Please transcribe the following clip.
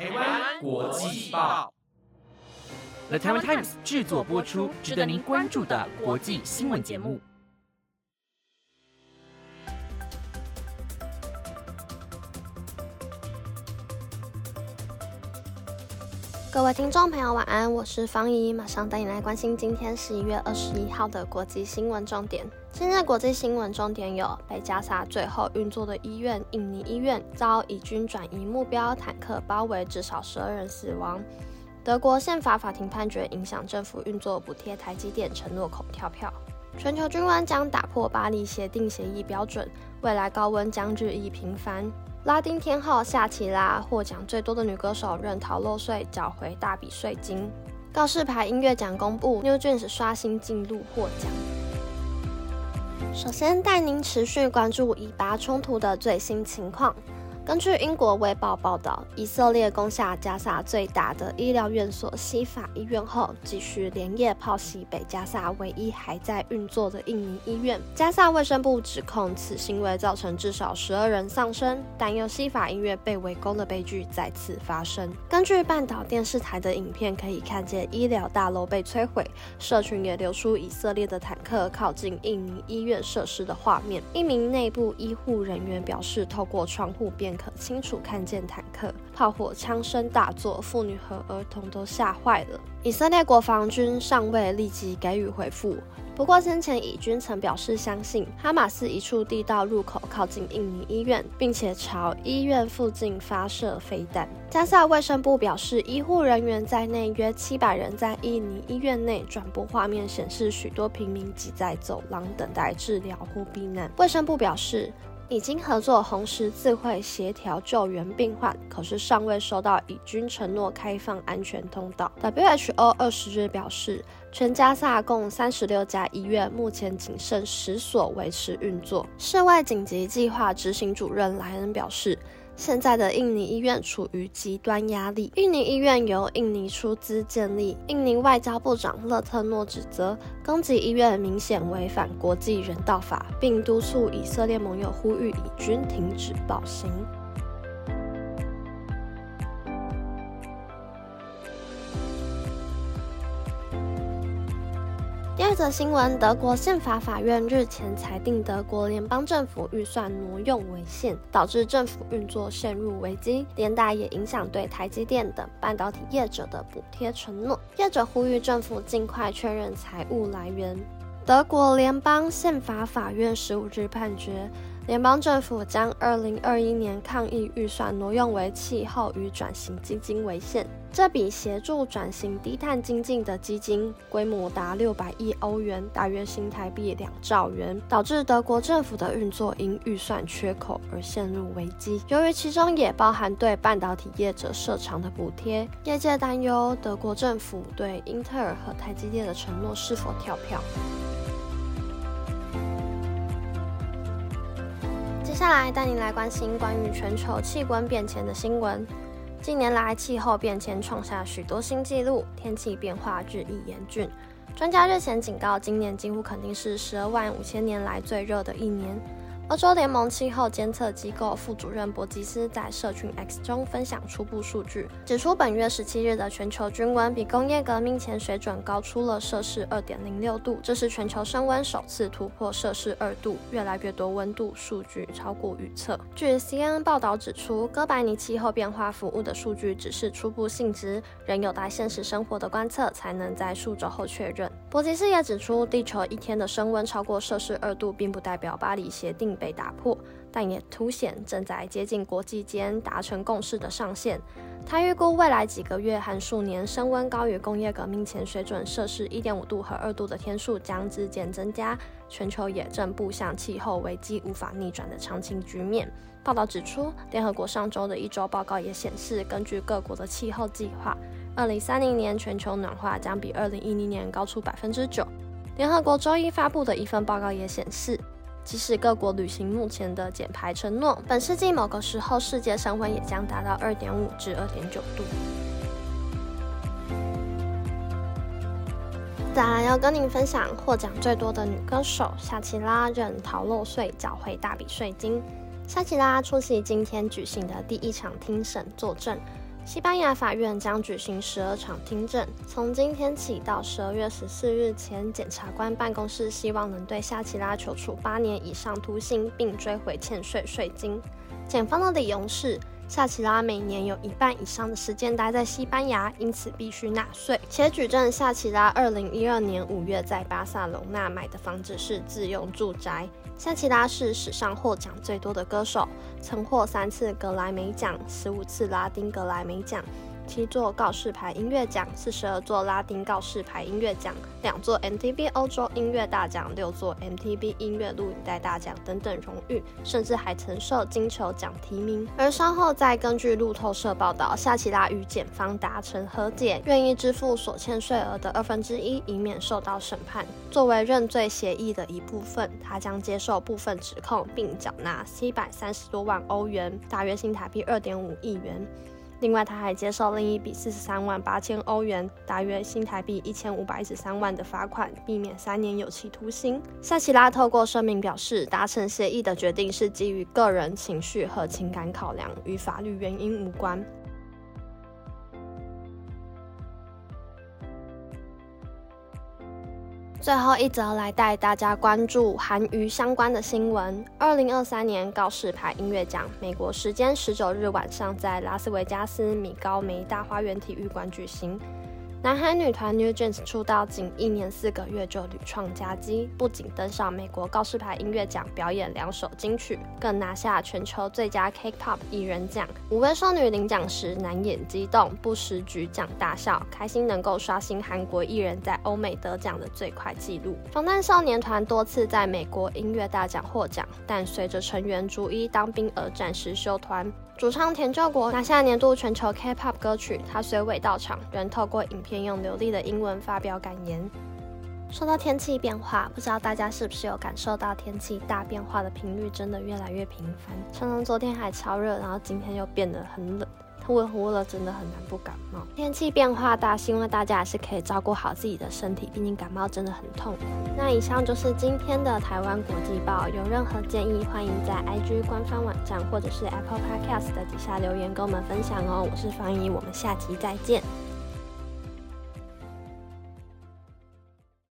台湾国际报，The Taiwan Times 制作播出，值得您关注的国际新闻节目。各位听众朋友，晚安，我是方怡，马上带你来关心今天十一月二十一号的国际新闻重点。今日国际新闻重点有：被加沙最后运作的医院——印尼医院遭以军转移目标坦克包围，至少十二人死亡；德国宪法法庭判决影响政府运作，补贴台积电承诺恐跳票；全球均温将打破巴黎协定协议标准，未来高温将日益频繁。拉丁天后夏奇拉获奖最多的女歌手，任逃漏税缴回大笔税金。告示牌音乐奖公布，New Jeans 刷新纪录获奖。首先带您持续关注以巴冲突的最新情况。根据英国《卫报》报道，以色列攻下加沙最大的医疗院所西法医院后，继续连夜炮袭北加沙唯一还在运作的印尼医院。加沙卫生部指控此行为造成至少十二人丧生，担忧西法医院被围攻的悲剧再次发生。根据半岛电视台的影片，可以看见医疗大楼被摧毁，社群也流出以色列的坦克靠近印尼医院设施的画面。一名内部医护人员表示，透过窗户边可清楚看见坦克、炮火、枪声大作，妇女和儿童都吓坏了。以色列国防军尚未立即给予回复，不过先前以军曾表示相信哈马斯一处地道入口靠近印尼医院，并且朝医院附近发射飞弹。加萨卫生部表示，医护人员在内约七百人在印尼医院内转播画面，显示许多平民挤在走廊等待治疗或避难。卫生部表示。已经合作红十字会协调救援病患，可是尚未收到以军承诺开放安全通道。WHO 二十日表示，全加萨共三十六家医院，目前仅剩十所维持运作。世外紧急计划执行主任莱恩表示。现在的印尼医院处于极端压力。印尼医院由印尼出资建立。印尼外交部长勒特诺指责攻击医院明显违反国际人道法，并督促以色列盟友呼吁以军停止暴行。的新闻：德国宪法法院日前裁定，德国联邦政府预算挪用违宪，导致政府运作陷入危机，连带也影响对台积电等半导体业者的补贴承诺。业者呼吁政府尽快确认财务来源。德国联邦宪法法院十五日判决。联邦政府将2021年抗疫预算挪用为气候与转型基金为限。这笔协助转型低碳经济的基金规模达600亿欧元，大约新台币两兆元，导致德国政府的运作因预算缺口而陷入危机。由于其中也包含对半导体业者设厂的补贴，业界担忧德国政府对英特尔和台积电的承诺是否跳票。接下来带您来关心关于全球气温变迁的新闻。近年来，气候变迁创下许多新纪录，天气变化日益严峻。专家日前警告，今年几乎肯定是十二万五千年来最热的一年。欧洲联盟气候监测机构副主任博吉斯在社群 X 中分享初步数据，指出本月十七日的全球均温比工业革命前水准高出了摄氏二点零六度，这是全球升温首次突破摄氏二度，越来越多温度数据超过预测。据 CNN 报道指出，哥白尼气候变化服务的数据只是初步性质，仍有待现实生活的观测才能在数周后确认。博吉斯也指出，地球一天的升温超过摄氏二度，并不代表巴黎协定。被打破，但也凸显正在接近国际间达成共识的上限。他预估未来几个月和数年升温高于工业革命前水准摄氏一点五度和二度的天数将日渐增加，全球也正步向气候危机无法逆转的长期局面。报道指出，联合国上周的一周报告也显示，根据各国的气候计划，二零三零年全球暖化将比二零一零年高出百分之九。联合国周一发布的一份报告也显示。即使各国履行目前的减排承诺，本世纪某个时候，世界升温也将达到二点五至二点九度。再来要跟您分享获奖最多的女歌手夏奇拉，认逃漏税缴回大笔税金。夏奇拉出席今天举行的第一场听审作证。西班牙法院将举行十二场听证，从今天起到十二月十四日前，检察官办公室希望能对夏奇拉求处八年以上徒刑，并追回欠税税金。检方的理由是。夏奇拉每年有一半以上的时间待在西班牙，因此必须纳税。且举证夏奇拉二零一二年五月在巴塞隆纳买的房子是自用住宅。夏奇拉是史上获奖最多的歌手，曾获三次格莱美奖、十五次拉丁格莱美奖。七座告示牌音乐奖，四十二座拉丁告示牌音乐奖，两座 MTV 欧洲音乐大奖，六座 MTV 音乐录影带大奖等等荣誉，甚至还曾受金球奖提名。而稍后再根据路透社报道，夏奇拉与检方达成和解，愿意支付所欠税额的二分之一，以免受到审判。作为认罪协议的一部分，他将接受部分指控，并缴纳七百三十多万欧元，大约新台币二点五亿元。另外，他还接受另一笔四十三万八千欧元（大约新台币一千五百一十三万）的罚款，避免三年有期徒刑。塞奇拉透过声明表示，达成协议的决定是基于个人情绪和情感考量，与法律原因无关。最后一则来带大家关注韩娱相关的新闻。二零二三年告示牌音乐奖，美国时间十九日晚上在拉斯维加斯米高梅大花园体育馆举行。男孩女团 New Jeans 出道仅一年四个月就屡创佳绩，不仅登上美国告示牌音乐奖表演两首金曲，更拿下全球最佳 K-pop 艺人奖。五位少女领奖时难掩激动，不时举奖大笑，开心能够刷新韩国艺人在欧美得奖的最快纪录。防弹少年团多次在美国音乐大奖获奖，但随着成员逐一当兵而暂时休团。主唱田柾国拿下年度全球 K-pop 歌曲，他虽未到场，仍透过影片用流利的英文发表感言。说到天气变化，不知道大家是不是有感受到天气大变化的频率真的越来越频繁？成龙昨天还超热，然后今天又变得很冷。忽冷忽热，真的很难不感冒。天气变化大，希望大家还是可以照顾好自己的身体，毕竟感冒真的很痛。那以上就是今天的台湾国际报，有任何建议，欢迎在 IG 官方网站或者是 Apple Podcast 的底下留言跟我们分享哦。我是方怡，我们下期再见。